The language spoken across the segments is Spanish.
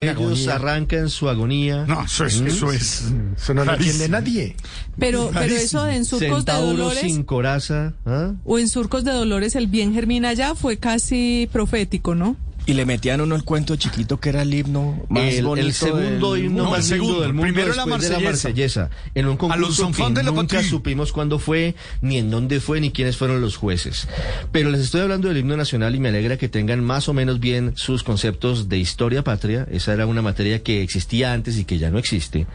Ellos arrancan su agonía. No, eso es, eso es. Eso no lo entiende nadie. Pero, pero eso en surcos de dolores sin coraza. ¿ah? o en surcos de dolores el bien germina ya fue casi profético, ¿no? Y le metían uno el cuento chiquito que era el himno más El, bonito el segundo del himno mundo. No, más el segundo. del mundo Primero la de la marsellesa. En un A los concurso que de la nunca supimos cuándo fue, ni en dónde fue, ni quiénes fueron los jueces. Pero les estoy hablando del himno nacional y me alegra que tengan más o menos bien sus conceptos de historia patria. Esa era una materia que existía antes y que ya no existe.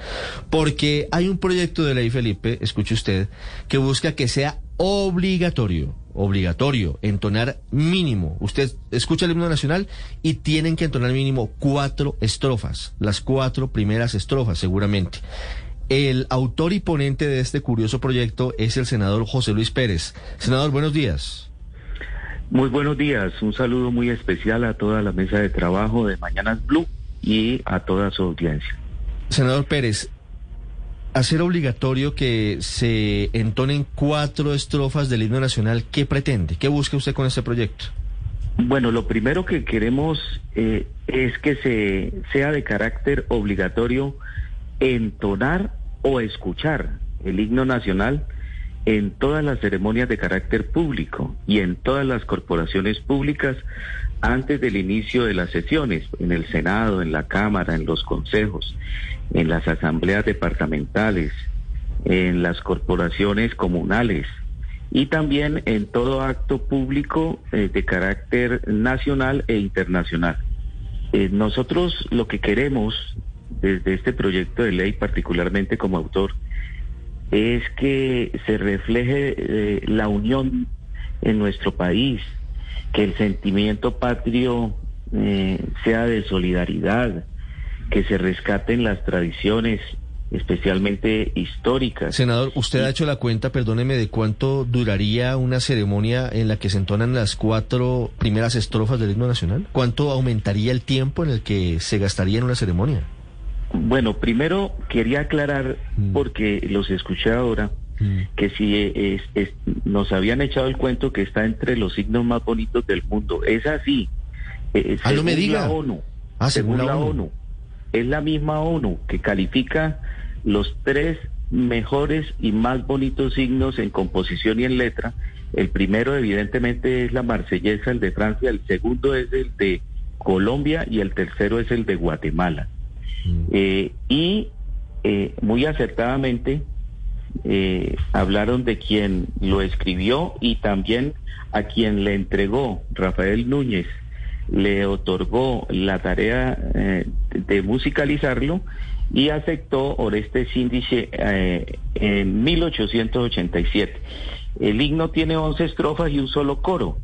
Porque hay un proyecto de ley, Felipe, escuche usted, que busca que sea obligatorio, obligatorio, entonar mínimo. Usted escucha el himno nacional y tienen que entonar mínimo cuatro estrofas, las cuatro primeras estrofas seguramente. El autor y ponente de este curioso proyecto es el senador José Luis Pérez. Senador, buenos días. Muy buenos días, un saludo muy especial a toda la mesa de trabajo de Mañanas Blue y a toda su audiencia. Senador Pérez, hacer obligatorio que se entonen cuatro estrofas del himno nacional, ¿qué pretende? ¿Qué busca usted con este proyecto? Bueno, lo primero que queremos eh, es que se sea de carácter obligatorio entonar o escuchar el himno nacional en todas las ceremonias de carácter público y en todas las corporaciones públicas antes del inicio de las sesiones, en el Senado, en la Cámara, en los consejos, en las asambleas departamentales, en las corporaciones comunales y también en todo acto público eh, de carácter nacional e internacional. Eh, nosotros lo que queremos desde este proyecto de ley, particularmente como autor, es que se refleje eh, la unión en nuestro país, que el sentimiento patrio eh, sea de solidaridad, que se rescaten las tradiciones, especialmente históricas. Senador, usted ha hecho la cuenta, perdóneme, de cuánto duraría una ceremonia en la que se entonan las cuatro primeras estrofas del himno nacional. ¿Cuánto aumentaría el tiempo en el que se gastaría en una ceremonia? Bueno, primero quería aclarar, Mm. porque los escuché ahora, Mm. que si es- es- nos habían echado el cuento que está entre los signos más bonitos del mundo. Es así. Eh, Ah, no me según diga. La ONU, Ah, según, según la la ONU. ONU. Es la misma ONU que califica los tres mejores y más bonitos signos en composición y en letra. El primero evidentemente es la marsellesa, el de Francia, el segundo es el de Colombia y el tercero es el de Guatemala. Mm. Eh, y eh, muy acertadamente eh, hablaron de quien lo escribió y también a quien le entregó, Rafael Núñez, le otorgó la tarea de musicalizarlo y aceptó Oreste Síndice eh, en 1887. El himno tiene 11 estrofas y un solo coro.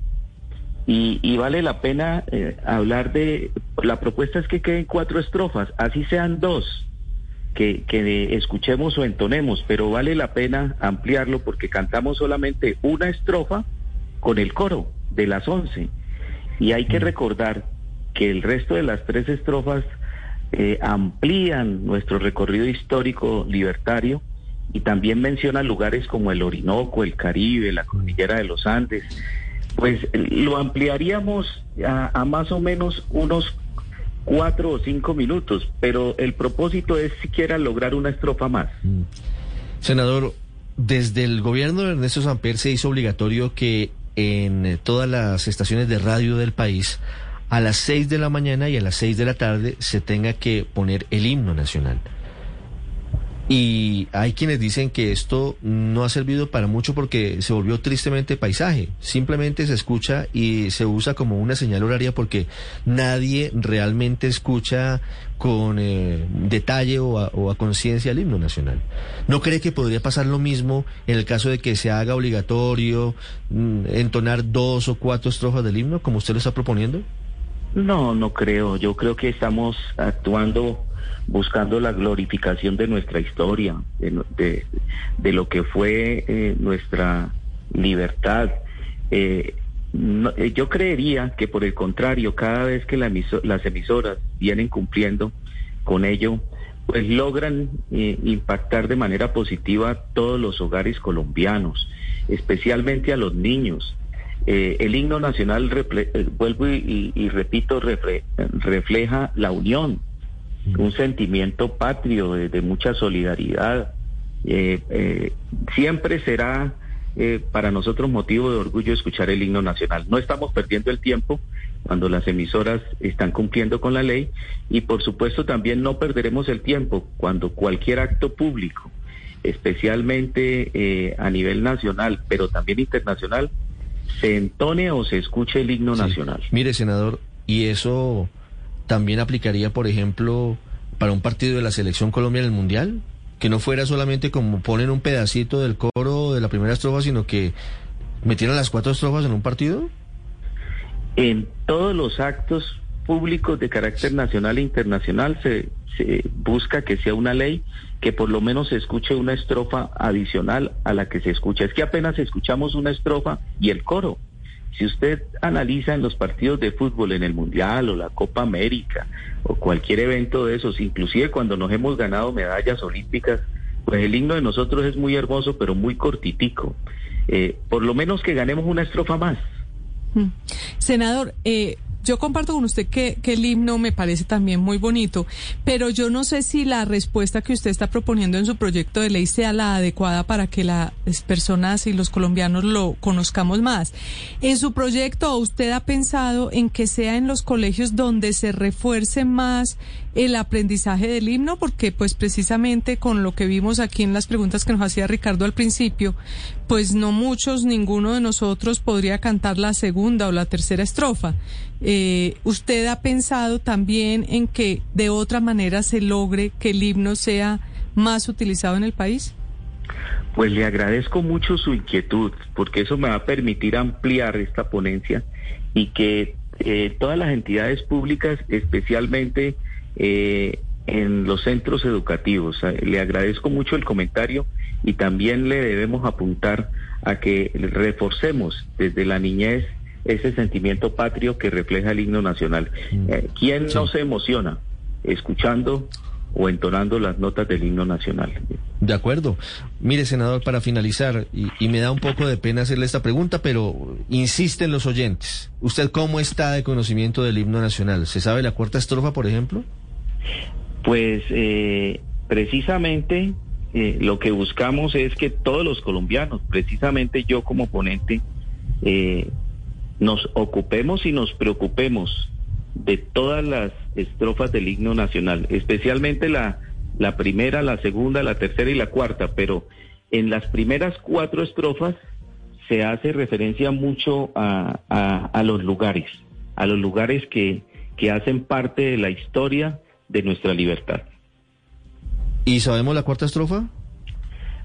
Y, vale la pena hablar de, la propuesta es que queden cuatro estrofas, así sean dos, que, que escuchemos o entonemos, pero vale la pena ampliarlo porque cantamos solamente una estrofa con el coro de las once. Y hay que recordar que el resto de las tres estrofas eh, amplían nuestro recorrido histórico libertario y también menciona lugares como el Orinoco, el Caribe, la cordillera de los Andes. Pues lo ampliaríamos a, a más o menos unos cuatro o cinco minutos, pero el propósito es siquiera lograr una estrofa más. Mm. Senador, desde el gobierno de Ernesto Samper se hizo obligatorio que en eh, todas las estaciones de radio del país a las 6 de la mañana y a las 6 de la tarde se tenga que poner el himno nacional. Y hay quienes dicen que esto no ha servido para mucho porque se volvió tristemente paisaje. Simplemente se escucha y se usa como una señal horaria porque nadie realmente escucha con eh, detalle o a, conciencia el himno nacional. ¿No cree que podría pasar lo mismo en el caso de que se haga obligatorio mm, entonar dos o cuatro estrofas del himno como usted lo está proponiendo? No, no creo. Yo creo que estamos actuando buscando la glorificación de nuestra historia, de, lo que fue eh, nuestra libertad. Eh, eh, yo creería que por el contrario, cada vez que las emisoras vienen cumpliendo con ello, pues logran impactar de manera positiva a todos los hogares colombianos, especialmente a los niños. El himno nacional, vuelvo y, y- repito, refle- refleja la unión un sentimiento patrio de, mucha solidaridad. Eh, eh, siempre será eh, para nosotros motivo de orgullo escuchar el himno nacional. No estamos perdiendo el tiempo cuando las emisoras están cumpliendo con la ley y por supuesto también no perderemos el tiempo cuando cualquier acto público, especialmente a nivel nacional, pero también internacional, se entone o se escuche el himno nacional. Mire, senador, y eso también aplicaría, por ejemplo, para un partido de la selección Colombia en el Mundial que no fuera solamente como ponen un pedacito del coro de la primera estrofa, sino que metieran las cuatro estrofas en un partido? En todos los actos públicos de carácter nacional e internacional se, se busca que sea una ley que por lo menos se escuche una estrofa adicional a la que se escucha. Es que apenas escuchamos una estrofa y el coro. Si usted analiza en los partidos de fútbol, en el Mundial o la Copa América o cualquier evento de esos, inclusive cuando nos hemos ganado medallas olímpicas, pues el himno de nosotros es muy hermoso, pero muy cortitico. Eh, por lo menos que ganemos una estrofa más. Mm. Senador, eh, yo comparto con usted que, el himno me parece también muy bonito, pero yo no sé si la respuesta que usted está proponiendo en su proyecto de ley sea la adecuada para que las personas y los colombianos lo conozcamos más. En su proyecto, ¿usted ha pensado en que sea en los colegios donde se refuerce más el aprendizaje del himno? Porque pues precisamente con lo que vimos aquí en las preguntas que nos hacía Ricardo al principio, pues no muchos, ninguno de nosotros podría cantar la segunda o la tercera estrofa. Eh, ¿Usted ha pensado también en que de otra manera se logre que el himno sea más utilizado en el país? Pues le agradezco mucho su inquietud, porque eso me va a permitir ampliar esta ponencia y que eh, todas las entidades públicas, especialmente eh, en los centros educativos, le agradezco mucho el comentario y también le debemos apuntar a que reforcemos desde la niñez ese sentimiento patrio que refleja el himno nacional. Mm. Eh, ¿Quién no se emociona escuchando o entonando las notas del himno nacional? De acuerdo. Mire, senador, para finalizar, y, me da un poco de pena hacerle esta pregunta, pero insisten los oyentes. ¿Usted cómo está de conocimiento del himno nacional? ¿Se sabe la cuarta estrofa, por ejemplo? Pues eh, precisamente eh, lo que buscamos es que todos los colombianos, precisamente yo como ponente, eh, nos ocupemos y nos preocupemos de todas las estrofas del himno nacional, especialmente la, primera, la segunda, la tercera y la cuarta, pero en las primeras cuatro estrofas se hace referencia mucho a, a, los lugares, a los lugares que, que hacen parte de la historia de nuestra libertad. ¿Y sabemos la cuarta estrofa?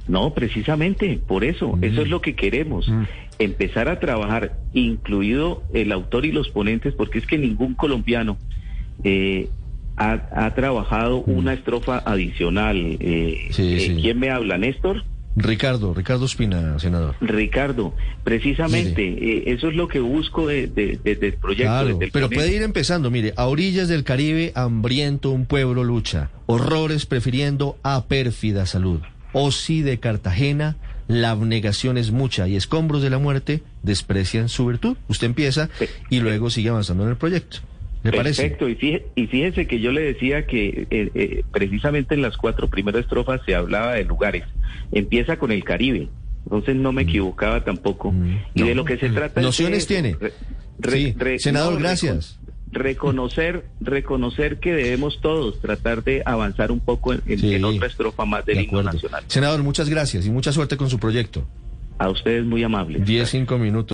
No, precisamente, por eso, eso es mm. lo que queremos, mm. empezar a trabajar, incluido el autor y los ponentes, porque es que ningún colombiano eh, ha, trabajado mm. una estrofa adicional. Eh, eh, ¿Quién me habla, Néstor? Ricardo, Ricardo Espina, senador. Ricardo, precisamente, eso es lo que busco desde el proyecto. pero puede ir empezando, mire, a orillas del Caribe, hambriento un pueblo lucha, horrores prefiriendo a pérfida salud. O si de Cartagena, la abnegación es mucha y escombros de la muerte desprecian su virtud. Usted empieza y luego sigue avanzando en el proyecto. ¿Le Perfecto, y, fíjese, que yo le decía que eh, eh, precisamente en las cuatro primeras estrofas se hablaba de lugares. Empieza con el Caribe, entonces no me mm. equivocaba tampoco. Mm. y de lo que se trata Nociones tiene. Senador, gracias reconocer, reconocer que debemos todos tratar de avanzar un poco en, otra estrofa más del himno nacional. Senador, muchas gracias y mucha suerte con su proyecto. A ustedes muy amables. Diez, cinco minutos.